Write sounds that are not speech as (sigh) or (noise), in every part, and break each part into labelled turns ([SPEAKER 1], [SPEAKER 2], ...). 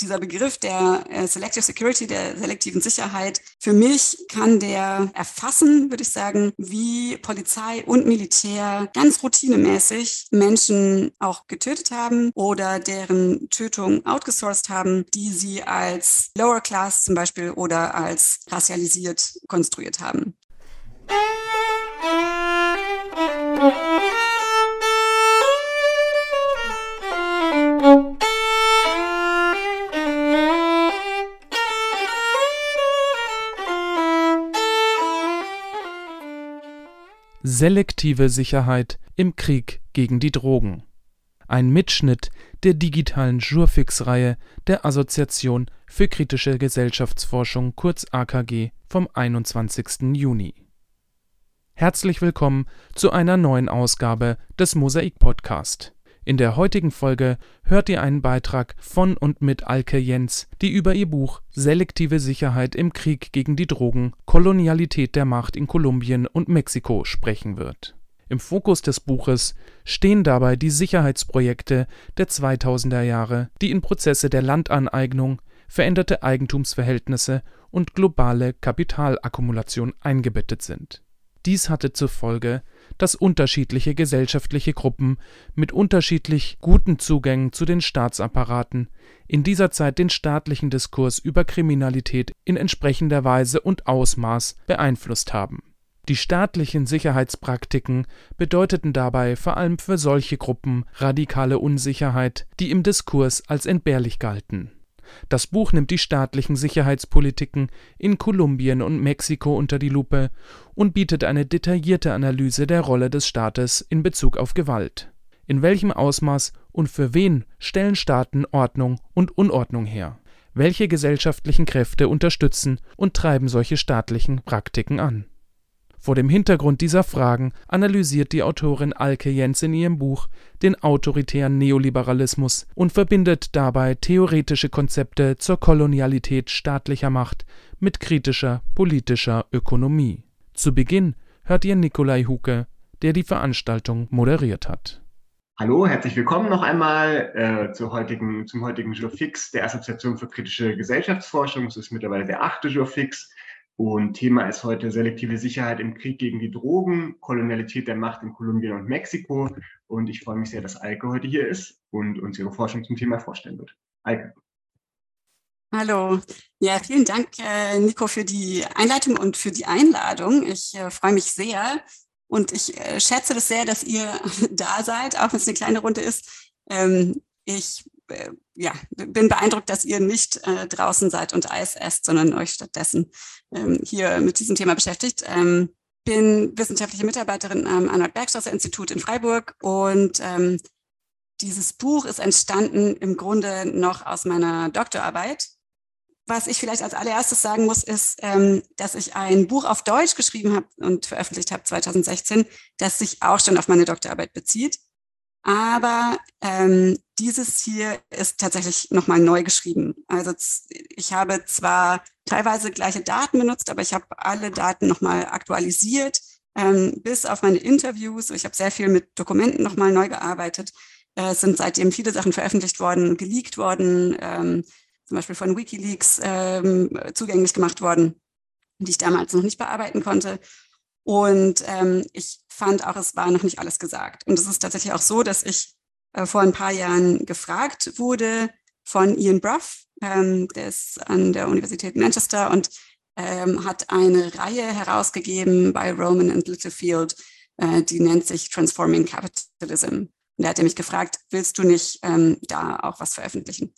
[SPEAKER 1] dieser Begriff der äh, Selective Security, der selektiven Sicherheit, für mich kann der erfassen, würde ich sagen, wie Polizei und Militär ganz routinemäßig Menschen auch getötet haben oder deren Tötung outgesourced haben, die sie als Lower Class zum Beispiel oder als racialisiert konstruiert haben.
[SPEAKER 2] Selektive Sicherheit im Krieg gegen die Drogen. Ein Mitschnitt der digitalen Jurfix-Reihe der Assoziation für kritische Gesellschaftsforschung kurz AKG vom 21. Juni. Herzlich willkommen zu einer neuen Ausgabe des Mosaik Podcast in der heutigen Folge hört ihr einen Beitrag von und mit Alke Jens, die über ihr Buch Selektive Sicherheit im Krieg gegen die Drogen – Kolonialität der Macht in Kolumbien und Mexiko sprechen wird. Im Fokus des Buches stehen dabei die Sicherheitsprojekte der 2000er Jahre, die in Prozesse der Landaneignung, veränderte Eigentumsverhältnisse und globale Kapitalakkumulation eingebettet sind. Dies hatte zur Folge dass unterschiedliche gesellschaftliche Gruppen mit unterschiedlich guten Zugängen zu den Staatsapparaten in dieser Zeit den staatlichen Diskurs über Kriminalität in entsprechender Weise und Ausmaß beeinflusst haben. Die staatlichen Sicherheitspraktiken bedeuteten dabei vor allem für solche Gruppen radikale Unsicherheit, die im Diskurs als entbehrlich galten das Buch nimmt die staatlichen Sicherheitspolitiken in Kolumbien und Mexiko unter die Lupe und bietet eine detaillierte Analyse der Rolle des Staates in Bezug auf Gewalt. In welchem Ausmaß und für wen stellen Staaten Ordnung und Unordnung her? Welche gesellschaftlichen Kräfte unterstützen und treiben solche staatlichen Praktiken an vor dem Hintergrund dieser Fragen analysiert die Autorin Alke Jens in ihrem Buch den autoritären Neoliberalismus und verbindet dabei theoretische Konzepte zur Kolonialität staatlicher Macht mit kritischer politischer Ökonomie. Zu Beginn hört ihr Nikolai Huke, der die Veranstaltung moderiert hat.
[SPEAKER 3] Hallo, herzlich willkommen noch einmal äh, heutigen, zum heutigen Jurfix der Assoziation für kritische Gesellschaftsforschung. Es ist mittlerweile der achte Jurfix. Und Thema ist heute selektive Sicherheit im Krieg gegen die Drogen, Kolonialität der Macht in Kolumbien und Mexiko. Und ich freue mich sehr, dass Alke heute hier ist und uns ihre Forschung zum Thema vorstellen wird. Alke.
[SPEAKER 1] Hallo. Ja, vielen Dank, äh, Nico, für die Einleitung und für die Einladung. Ich äh, freue mich sehr und ich äh, schätze das sehr, dass ihr (laughs) da seid, auch wenn es eine kleine Runde ist. Ähm, ich ja, bin beeindruckt, dass ihr nicht äh, draußen seid und Eis esst, sondern euch stattdessen ähm, hier mit diesem Thema beschäftigt. Ähm, bin wissenschaftliche Mitarbeiterin am Arnold-Bergstraße-Institut in Freiburg und ähm, dieses Buch ist entstanden im Grunde noch aus meiner Doktorarbeit. Was ich vielleicht als allererstes sagen muss, ist, ähm, dass ich ein Buch auf Deutsch geschrieben habe und veröffentlicht habe 2016, das sich auch schon auf meine Doktorarbeit bezieht. Aber ähm, dieses hier ist tatsächlich nochmal neu geschrieben. Also ich habe zwar teilweise gleiche Daten benutzt, aber ich habe alle Daten nochmal aktualisiert, ähm, bis auf meine Interviews. Ich habe sehr viel mit Dokumenten nochmal neu gearbeitet. Äh, es sind seitdem viele Sachen veröffentlicht worden, geleakt worden, ähm, zum Beispiel von Wikileaks ähm, zugänglich gemacht worden, die ich damals noch nicht bearbeiten konnte. Und ähm, ich fand auch, es war noch nicht alles gesagt. Und es ist tatsächlich auch so, dass ich äh, vor ein paar Jahren gefragt wurde von Ian Bruff, ähm, der ist an der Universität Manchester und ähm, hat eine Reihe herausgegeben bei Roman and Littlefield, äh, die nennt sich Transforming Capitalism. Und er hat mich gefragt, willst du nicht ähm, da auch was veröffentlichen?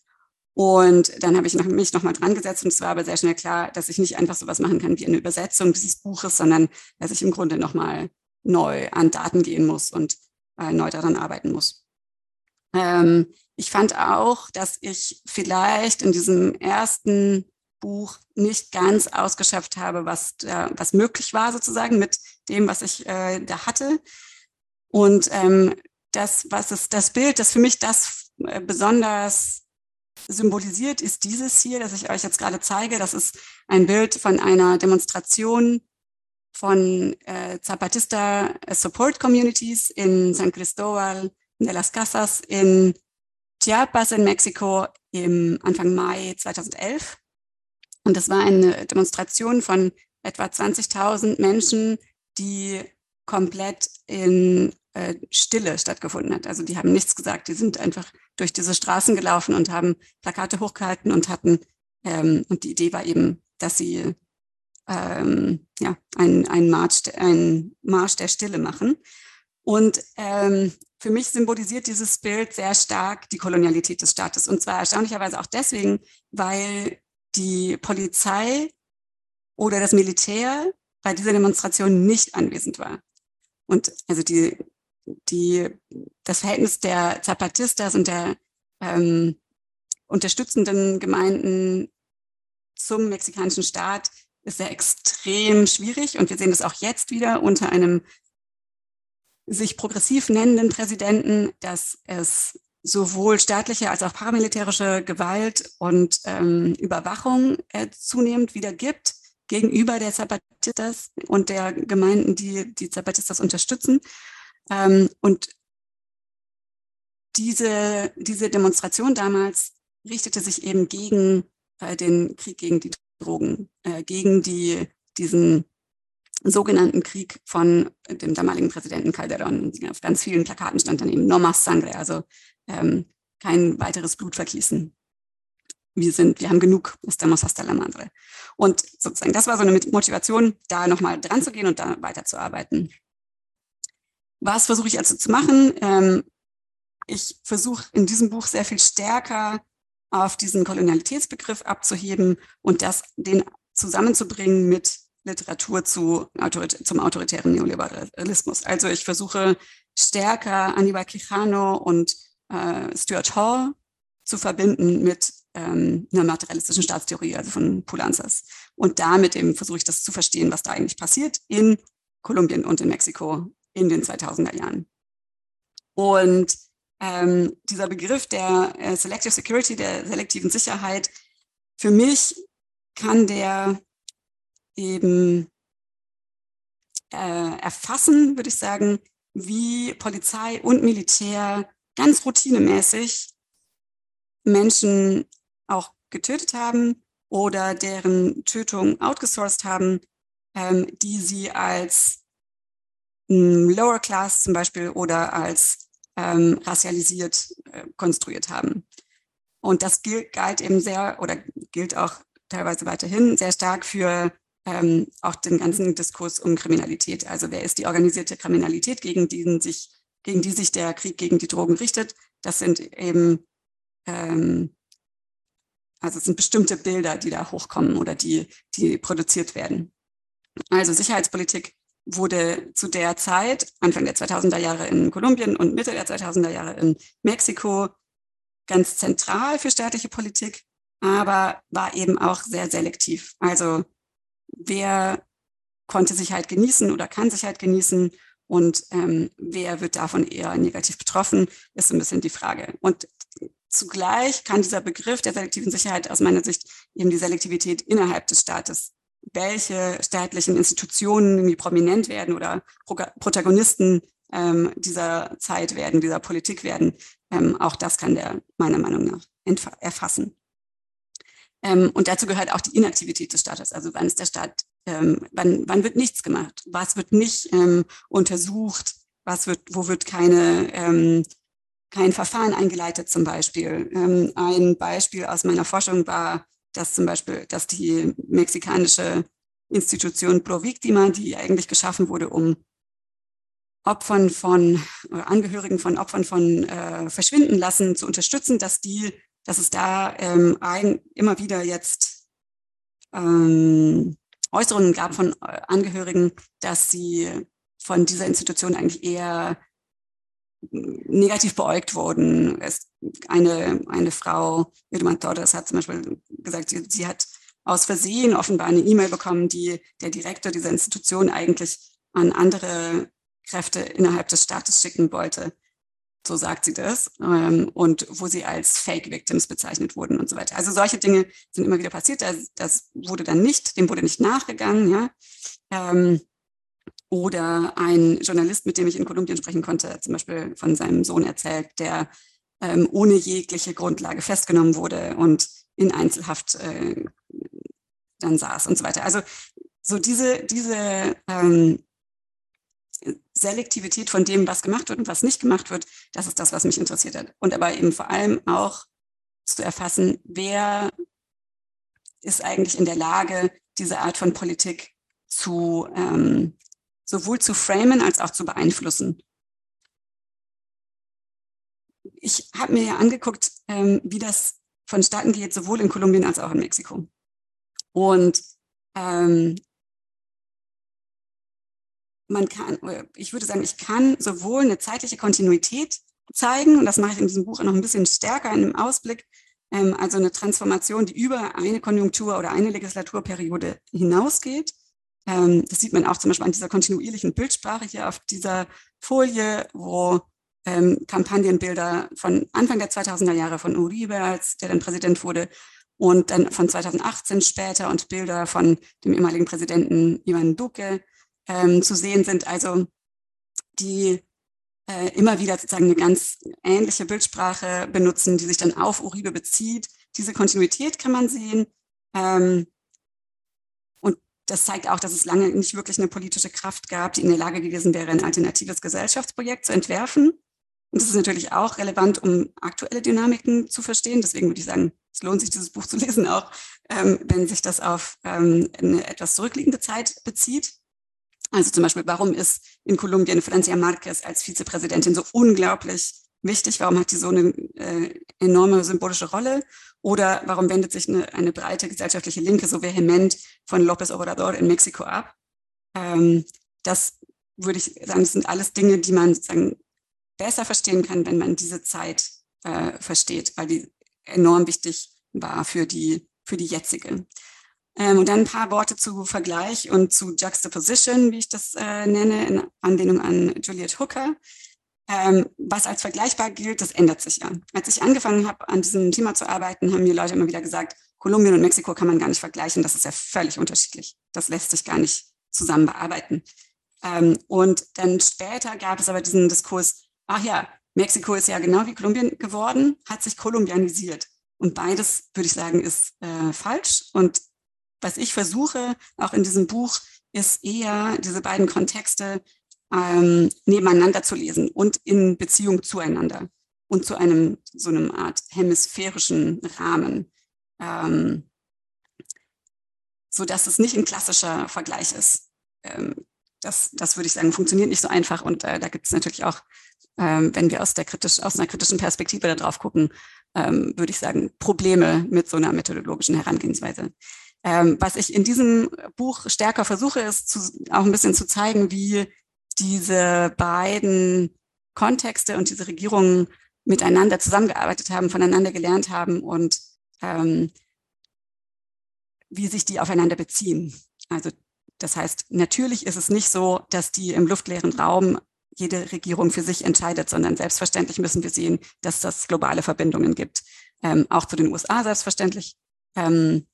[SPEAKER 1] Und dann habe ich noch, mich nochmal dran gesetzt und es war aber sehr schnell klar, dass ich nicht einfach sowas machen kann wie eine Übersetzung dieses Buches, sondern dass ich im Grunde nochmal neu an Daten gehen muss und äh, neu daran arbeiten muss. Ähm, ich fand auch, dass ich vielleicht in diesem ersten Buch nicht ganz ausgeschöpft habe, was, da, was möglich war sozusagen mit dem, was ich äh, da hatte. Und ähm, das, was ist das Bild, das für mich das äh, besonders symbolisiert, ist dieses hier, das ich euch jetzt gerade zeige. Das ist ein Bild von einer Demonstration von äh, Zapatista Support Communities in San Cristóbal de las Casas in Chiapas in Mexiko im Anfang Mai 2011. Und das war eine Demonstration von etwa 20.000 Menschen, die komplett in äh, Stille stattgefunden hat. Also die haben nichts gesagt, die sind einfach durch diese Straßen gelaufen und haben Plakate hochgehalten und hatten, ähm, und die Idee war eben, dass sie ähm, ja, einen, einen, Marsch, einen Marsch der Stille machen. Und ähm, für mich symbolisiert dieses Bild sehr stark die Kolonialität des Staates. Und zwar erstaunlicherweise auch deswegen, weil die Polizei oder das Militär bei dieser Demonstration nicht anwesend war. Und also die, die, das Verhältnis der Zapatistas und der ähm, unterstützenden Gemeinden zum mexikanischen Staat ist sehr extrem schwierig. Und wir sehen das auch jetzt wieder unter einem sich progressiv nennenden Präsidenten, dass es sowohl staatliche als auch paramilitärische Gewalt und ähm, Überwachung äh, zunehmend wieder gibt gegenüber der Zapatistas und der Gemeinden, die die Zapatistas unterstützen. Ähm, und diese, diese Demonstration damals richtete sich eben gegen äh, den Krieg gegen die Drogen, äh, gegen die, diesen sogenannten Krieg von dem damaligen Präsidenten Calderón. Auf ganz vielen Plakaten stand dann eben No más sangre, also ähm, kein weiteres Blutvergießen. Wir sind, wir haben genug, estamos hasta la madre. Und sozusagen, das war so eine Motivation, da nochmal dran zu gehen und da weiterzuarbeiten. Was versuche ich also zu machen? Ähm, ich versuche in diesem Buch sehr viel stärker auf diesen Kolonialitätsbegriff abzuheben und das den zusammenzubringen mit Literatur zu, zum autoritären Neoliberalismus. Also ich versuche stärker Aníbal Quijano und äh, Stuart Hall zu verbinden mit ähm, einer materialistischen Staatstheorie, also von Pulanzas. Und damit eben versuche ich das zu verstehen, was da eigentlich passiert in Kolumbien und in Mexiko in den 2000er Jahren. Und ähm, dieser Begriff der äh, Selective Security, der selektiven Sicherheit, für mich kann der eben äh, erfassen, würde ich sagen, wie Polizei und Militär ganz routinemäßig Menschen auch getötet haben oder deren Tötung outgesourced haben, ähm, die sie als ähm, Lower Class zum Beispiel oder als ähm, racialisiert äh, konstruiert haben. Und das gilt, galt eben sehr oder gilt auch teilweise weiterhin sehr stark für ähm, auch den ganzen Diskurs um Kriminalität. Also wer ist die organisierte Kriminalität, gegen die sich, gegen die sich der Krieg gegen die Drogen richtet? Das sind eben ähm, also es sind bestimmte Bilder, die da hochkommen oder die, die produziert werden. Also Sicherheitspolitik wurde zu der Zeit, Anfang der 2000er Jahre in Kolumbien und Mitte der 2000er Jahre in Mexiko, ganz zentral für staatliche Politik, aber war eben auch sehr selektiv. Also wer konnte sich halt genießen oder kann sich halt genießen und ähm, wer wird davon eher negativ betroffen, ist ein bisschen die Frage. Und zugleich kann dieser Begriff der selektiven Sicherheit aus meiner Sicht eben die Selektivität innerhalb des Staates welche staatlichen Institutionen irgendwie prominent werden oder Protagonisten ähm, dieser Zeit werden, dieser Politik werden. Ähm, auch das kann der meiner Meinung nach erfassen. Ähm, und dazu gehört auch die Inaktivität des Staates. Also wann ist der Staat, ähm, wann, wann wird nichts gemacht? Was wird nicht ähm, untersucht? Was wird, wo wird keine, ähm, kein Verfahren eingeleitet zum Beispiel? ein Beispiel aus meiner Forschung war dass zum Beispiel, dass die mexikanische Institution Pro Victima, die eigentlich geschaffen wurde, um Opfern von Angehörigen von Opfern von äh, verschwinden lassen zu unterstützen, dass die, dass es da ähm, ein, immer wieder jetzt ähm, Äußerungen gab von äh, Angehörigen, dass sie von dieser Institution eigentlich eher negativ beäugt wurden. Es, eine, eine Frau, Irma Torres, hat zum Beispiel gesagt, sie, sie hat aus Versehen offenbar eine E-Mail bekommen, die der Direktor dieser Institution eigentlich an andere Kräfte innerhalb des Staates schicken wollte. So sagt sie das. Ähm, und wo sie als Fake Victims bezeichnet wurden und so weiter. Also solche Dinge sind immer wieder passiert. Das, das wurde dann nicht, dem wurde nicht nachgegangen. Ja. Oder ein Journalist, mit dem ich in Kolumbien sprechen konnte, zum Beispiel von seinem Sohn erzählt, der äh, ähm, ohne jegliche Grundlage festgenommen wurde und in Einzelhaft äh, dann saß und so weiter. Also so diese, diese ähm, Selektivität von dem, was gemacht wird und was nicht gemacht wird, das ist das, was mich interessiert hat. Und aber eben vor allem auch zu erfassen, wer ist eigentlich in der Lage, diese Art von Politik zu ähm, sowohl zu framen als auch zu beeinflussen. Ich habe mir ja angeguckt, ähm, wie das vonstatten geht, sowohl in Kolumbien als auch in Mexiko. Und ähm, man kann, ich würde sagen, ich kann sowohl eine zeitliche Kontinuität zeigen, und das mache ich in diesem Buch noch ein bisschen stärker in einem Ausblick, ähm, also eine Transformation, die über eine Konjunktur oder eine Legislaturperiode hinausgeht. Ähm, das sieht man auch zum Beispiel an dieser kontinuierlichen Bildsprache hier auf dieser Folie, wo ähm, Kampagnenbilder von Anfang der 2000er Jahre von Uribe, als der dann Präsident wurde, und dann von 2018 später und Bilder von dem ehemaligen Präsidenten Ivan Duque ähm, zu sehen sind. Also die äh, immer wieder sozusagen eine ganz ähnliche Bildsprache benutzen, die sich dann auf Uribe bezieht. Diese Kontinuität kann man sehen. Ähm, das zeigt auch, dass es lange nicht wirklich eine politische Kraft gab, die in der Lage gewesen wäre, ein alternatives Gesellschaftsprojekt zu entwerfen. Und das ist natürlich auch relevant, um aktuelle Dynamiken zu verstehen. Deswegen würde ich sagen, es lohnt sich, dieses Buch zu lesen, auch ähm, wenn sich das auf ähm, eine etwas zurückliegende Zeit bezieht. Also zum Beispiel, warum ist in Kolumbien Francia Marquez als Vizepräsidentin so unglaublich wichtig? Warum hat die so eine äh, enorme symbolische Rolle? Oder warum wendet sich eine, eine, breite gesellschaftliche Linke so vehement von López Obrador in Mexiko ab? Ähm, das würde ich sagen, das sind alles Dinge, die man sozusagen besser verstehen kann, wenn man diese Zeit äh, versteht, weil die enorm wichtig war für die, für die jetzige. Ähm, und dann ein paar Worte zu Vergleich und zu Juxtaposition, wie ich das äh, nenne, in Anlehnung an Juliet Hooker. Ähm, was als vergleichbar gilt, das ändert sich ja. Als ich angefangen habe, an diesem Thema zu arbeiten, haben mir Leute immer wieder gesagt, Kolumbien und Mexiko kann man gar nicht vergleichen, das ist ja völlig unterschiedlich. Das lässt sich gar nicht zusammen bearbeiten. Ähm, und dann später gab es aber diesen Diskurs, ach ja, Mexiko ist ja genau wie Kolumbien geworden, hat sich kolumbianisiert. Und beides, würde ich sagen, ist äh, falsch. Und was ich versuche, auch in diesem Buch, ist eher diese beiden Kontexte ähm, nebeneinander zu lesen und in Beziehung zueinander und zu einem so einem Art hemisphärischen Rahmen, ähm, so dass es nicht ein klassischer Vergleich ist. Ähm, das, das würde ich sagen, funktioniert nicht so einfach und äh, da gibt es natürlich auch, ähm, wenn wir aus der kritisch, aus einer kritischen Perspektive darauf gucken, ähm, würde ich sagen, Probleme mit so einer methodologischen Herangehensweise. Ähm, was ich in diesem Buch stärker versuche, ist zu, auch ein bisschen zu zeigen, wie diese beiden Kontexte und diese Regierungen miteinander zusammengearbeitet haben, voneinander gelernt haben und ähm, wie sich die aufeinander beziehen. Also das heißt, natürlich ist es nicht so, dass die im luftleeren Raum jede Regierung für sich entscheidet, sondern selbstverständlich müssen wir sehen, dass das globale Verbindungen gibt. Ähm, auch zu den USA selbstverständlich. Ähm,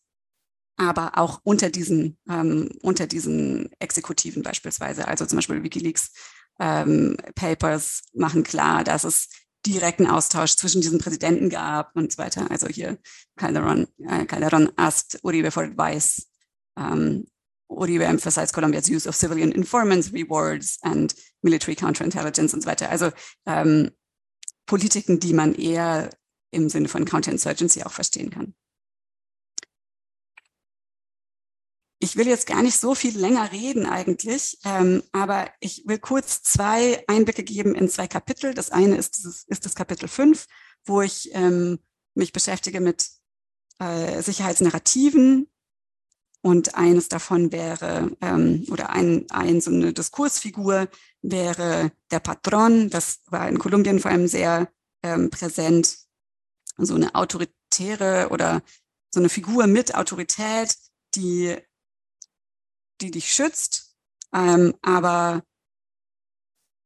[SPEAKER 1] aber auch unter diesen, ähm, unter diesen Exekutiven beispielsweise. Also zum Beispiel Wikileaks ähm, Papers machen klar, dass es direkten Austausch zwischen diesen Präsidenten gab und so weiter. Also hier Calderon, äh, Calderon asked Uribe for advice. Um, Uribe emphasized Colombia's use of civilian informants, rewards and military counterintelligence und so weiter. Also ähm, Politiken, die man eher im Sinne von Counterinsurgency auch verstehen kann. Ich will jetzt gar nicht so viel länger reden eigentlich, ähm, aber ich will kurz zwei Einblicke geben in zwei Kapitel. Das eine ist, dieses, ist das Kapitel 5, wo ich ähm, mich beschäftige mit äh, Sicherheitsnarrativen. Und eines davon wäre, ähm, oder ein, ein, so eine Diskursfigur wäre der Patron. Das war in Kolumbien vor allem sehr ähm, präsent. So eine autoritäre oder so eine Figur mit Autorität, die die dich schützt, ähm, aber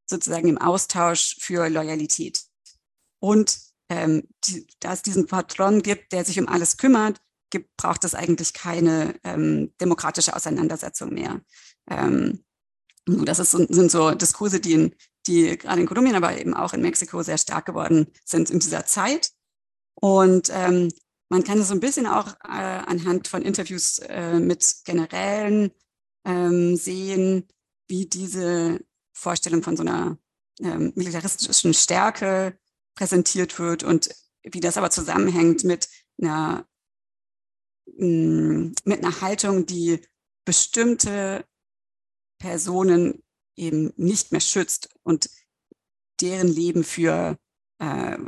[SPEAKER 1] sozusagen im Austausch für Loyalität. Und ähm, die, da es diesen Patron gibt, der sich um alles kümmert, gibt, braucht es eigentlich keine ähm, demokratische Auseinandersetzung mehr. Ähm, das ist, sind so Diskurse, die in, die gerade in Kolumbien, aber eben auch in Mexiko sehr stark geworden sind in dieser Zeit. Und ähm, man kann es so ein bisschen auch äh, anhand von Interviews äh, mit Generälen ähm, sehen, wie diese Vorstellung von so einer ähm, militaristischen Stärke präsentiert wird und wie das aber zusammenhängt mit einer, mm, mit einer Haltung, die bestimmte Personen eben nicht mehr schützt und deren Leben für äh,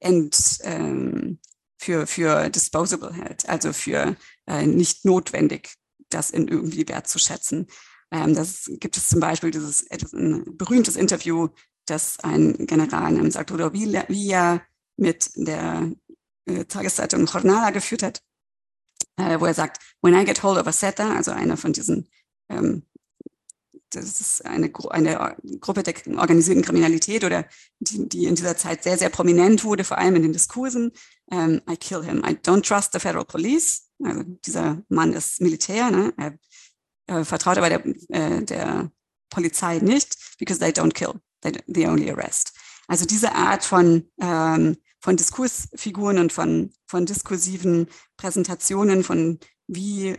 [SPEAKER 1] ent, ähm, für, für disposable hält, also für äh, nicht notwendig, das in irgendwie wertzuschätzen. Ähm, das gibt es zum Beispiel dieses ein berühmtes Interview, das ein General namens Arturo Villa mit der äh, Tageszeitung Jornada geführt hat, äh, wo er sagt, when I get hold of a setter, also einer von diesen ähm, das ist eine, eine Gruppe der organisierten Kriminalität oder die, die in dieser Zeit sehr, sehr prominent wurde, vor allem in den Diskursen. Ähm, I kill him. I don't trust the federal police. Also dieser Mann ist Militär. Ne? Er, er vertraut aber der, äh, der Polizei nicht, because they don't kill. They, they only arrest. Also diese Art von, ähm, von Diskursfiguren und von, von diskursiven Präsentationen, von wie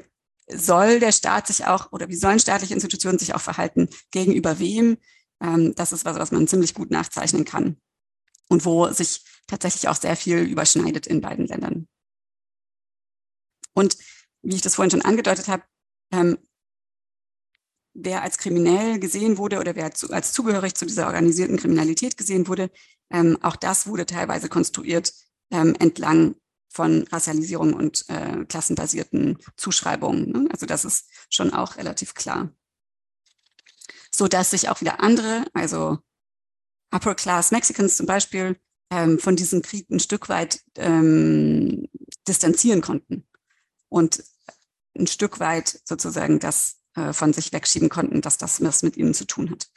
[SPEAKER 1] soll der Staat sich auch oder wie sollen staatliche Institutionen sich auch verhalten, gegenüber wem. Ähm, das ist was, was man ziemlich gut nachzeichnen kann und wo sich tatsächlich auch sehr viel überschneidet in beiden Ländern. Und wie ich das vorhin schon angedeutet habe, ähm, wer als kriminell gesehen wurde oder wer als zugehörig zu dieser organisierten Kriminalität gesehen wurde, ähm, auch das wurde teilweise konstruiert ähm, entlang von Racialisierung und äh, klassenbasierten Zuschreibungen. Ne? Also das ist schon auch relativ klar. So dass sich auch wieder andere, also Upper Class Mexicans zum Beispiel, ähm, von diesem Krieg ein Stück weit ähm, distanzieren konnten und ein Stück weit sozusagen das äh, von sich wegschieben konnten, dass das was mit ihnen zu tun hat.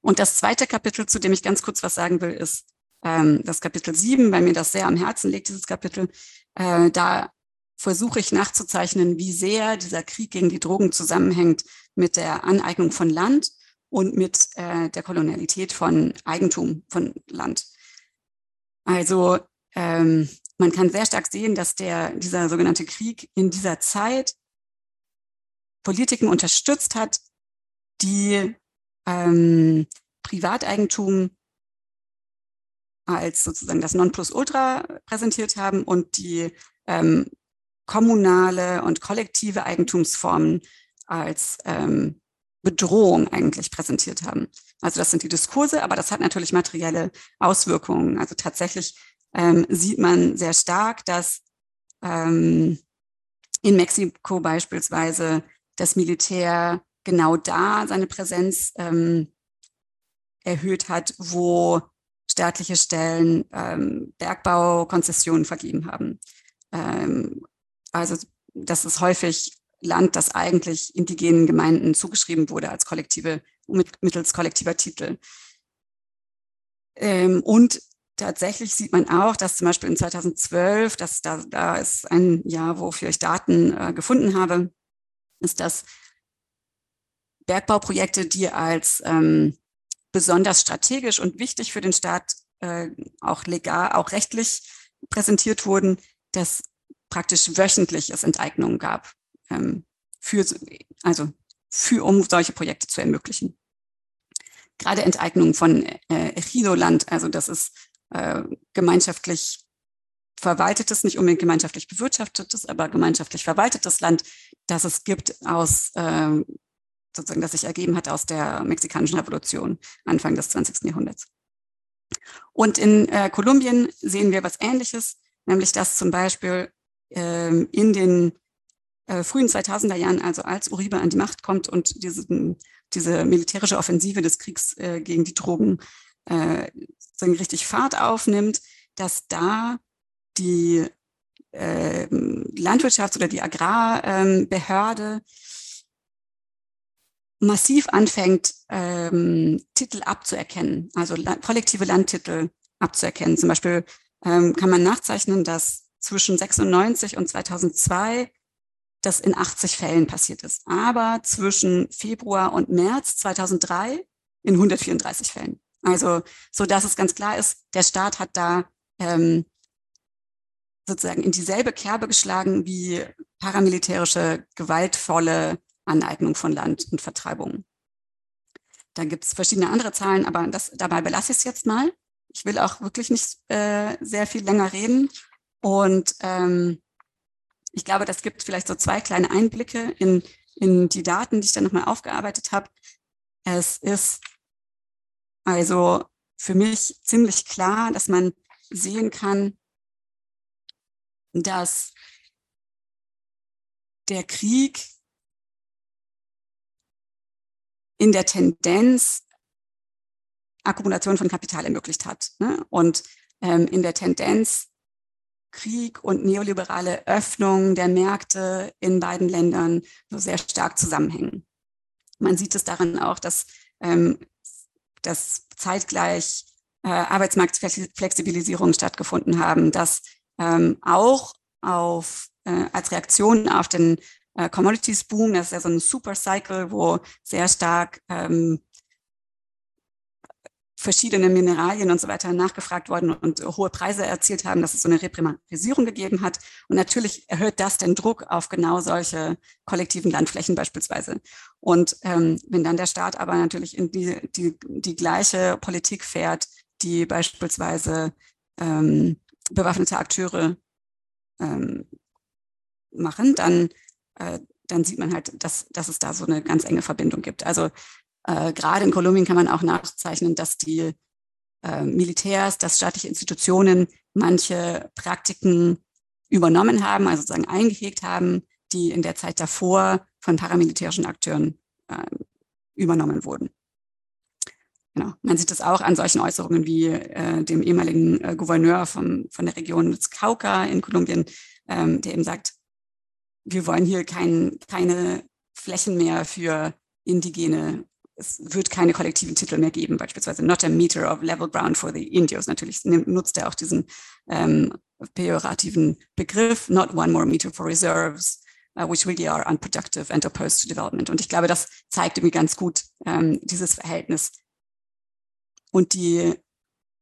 [SPEAKER 1] Und das zweite Kapitel, zu dem ich ganz kurz was sagen will, ist ähm, das Kapitel 7, weil mir das sehr am Herzen liegt, dieses Kapitel. Äh, da versuche ich nachzuzeichnen, wie sehr dieser Krieg gegen die Drogen zusammenhängt mit der Aneignung von Land und mit äh, der Kolonialität von Eigentum von Land. Also ähm, man kann sehr stark sehen, dass der, dieser sogenannte Krieg in dieser Zeit Politiken unterstützt hat, die ähm, Privateigentum als sozusagen das Nonplusultra präsentiert haben und die ähm, kommunale und kollektive Eigentumsformen als ähm, Bedrohung eigentlich präsentiert haben. Also das sind die Diskurse, aber das hat natürlich materielle Auswirkungen. Also tatsächlich ähm, sieht man sehr stark, dass ähm, in Mexiko beispielsweise das Militär genau da seine Präsenz ähm, erhöht hat, wo staatliche Stellen ähm, Bergbaukonzessionen vergeben haben. Ähm, also das ist häufig Land, das eigentlich indigenen Gemeinden zugeschrieben wurde als kollektive, mittels kollektiver Titel. Ähm, und tatsächlich sieht man auch, dass zum Beispiel in 2012, dass da, da ist ein Jahr, wofür ich Daten äh, gefunden habe, ist, dass Bergbauprojekte, die als ähm, besonders strategisch und wichtig für den Staat, äh, auch legal, auch rechtlich präsentiert wurden, dass praktisch wöchentlich es Enteignungen gab, ähm, für, also für, um solche Projekte zu ermöglichen. Gerade Enteignungen von äh, Ejido-Land, also das ist äh, gemeinschaftlich verwaltetes, nicht unbedingt gemeinschaftlich bewirtschaftetes, aber gemeinschaftlich verwaltetes Land, das es gibt aus äh, sozusagen, das sich ergeben hat aus der mexikanischen Revolution Anfang des 20. Jahrhunderts. Und in äh, Kolumbien sehen wir was Ähnliches, nämlich dass zum Beispiel ähm, in den äh, frühen 2000er Jahren, also als Uribe an die Macht kommt und diese, diese militärische Offensive des Kriegs äh, gegen die Drogen äh, richtig Fahrt aufnimmt, dass da die äh, Landwirtschafts- oder die Agrarbehörde massiv anfängt, ähm, Titel abzuerkennen, also la kollektive Landtitel abzuerkennen. Zum Beispiel ähm, kann man nachzeichnen, dass zwischen 96 und 2002 das in 80 Fällen passiert ist. Aber zwischen Februar und März 2003 in 134 Fällen. Also, so dass es ganz klar ist, der Staat hat da ähm, sozusagen in dieselbe Kerbe geschlagen wie paramilitärische, gewaltvolle Aneignung von Land und Vertreibung. Da gibt es verschiedene andere Zahlen, aber das, dabei belasse ich es jetzt mal. Ich will auch wirklich nicht äh, sehr viel länger reden. Und ähm, ich glaube, das gibt vielleicht so zwei kleine Einblicke in, in die Daten, die ich dann nochmal aufgearbeitet habe. Es ist also für mich ziemlich klar, dass man sehen kann, dass der Krieg in der Tendenz Akkumulation von Kapital ermöglicht hat ne? und ähm, in der Tendenz Krieg und neoliberale Öffnung der Märkte in beiden Ländern so sehr stark zusammenhängen. Man sieht es daran auch, dass, ähm, dass zeitgleich äh, Arbeitsmarktflexibilisierungen stattgefunden haben, dass ähm, auch auf, äh, als Reaktion auf den äh, Commodities Boom, das ist ja so ein Super Cycle, wo sehr stark ähm, verschiedene Mineralien und so weiter nachgefragt worden und hohe Preise erzielt haben, dass es so eine Reprimarisierung gegeben hat. Und natürlich erhöht das den Druck auf genau solche kollektiven Landflächen beispielsweise. Und ähm, wenn dann der Staat aber natürlich in die, die, die gleiche Politik fährt, die beispielsweise ähm, bewaffnete Akteure ähm, machen, dann, äh, dann sieht man halt, dass, dass es da so eine ganz enge Verbindung gibt. Also äh, gerade in Kolumbien kann man auch nachzeichnen, dass die äh, Militärs, dass staatliche Institutionen manche Praktiken übernommen haben, also sozusagen eingehegt haben, die in der Zeit davor von paramilitärischen Akteuren äh, übernommen wurden. Genau. Man sieht es auch an solchen Äußerungen wie äh, dem ehemaligen äh, Gouverneur vom, von der Region Cauca in Kolumbien, ähm, der eben sagt, wir wollen hier kein, keine Flächen mehr für indigene es wird keine kollektiven Titel mehr geben, beispielsweise not a meter of level ground for the Indios. Natürlich nutzt er auch diesen ähm, pejorativen Begriff, not one more meter for reserves, uh, which really are unproductive and opposed to development. Und ich glaube, das zeigt irgendwie ganz gut ähm, dieses Verhältnis und die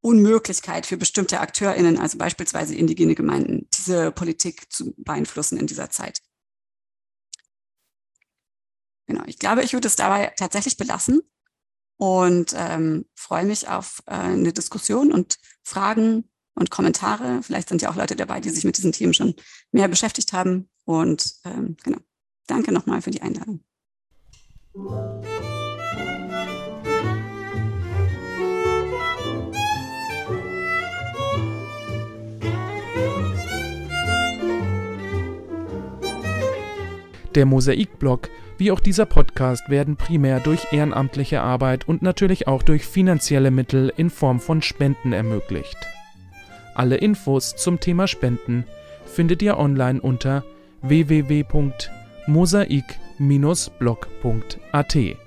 [SPEAKER 1] Unmöglichkeit für bestimmte AkteurInnen, also beispielsweise indigene Gemeinden, diese Politik zu beeinflussen in dieser Zeit. Genau, ich glaube, ich würde es dabei tatsächlich belassen und ähm, freue mich auf äh, eine Diskussion und Fragen und Kommentare. Vielleicht sind ja auch Leute dabei, die sich mit diesen Themen schon mehr beschäftigt haben. Und ähm, genau, danke nochmal für die Einladung.
[SPEAKER 2] Der Mosaikblog wie auch dieser Podcast werden primär durch ehrenamtliche Arbeit und natürlich auch durch finanzielle Mittel in Form von Spenden ermöglicht. Alle Infos zum Thema Spenden findet ihr online unter www.mosaik-blog.at.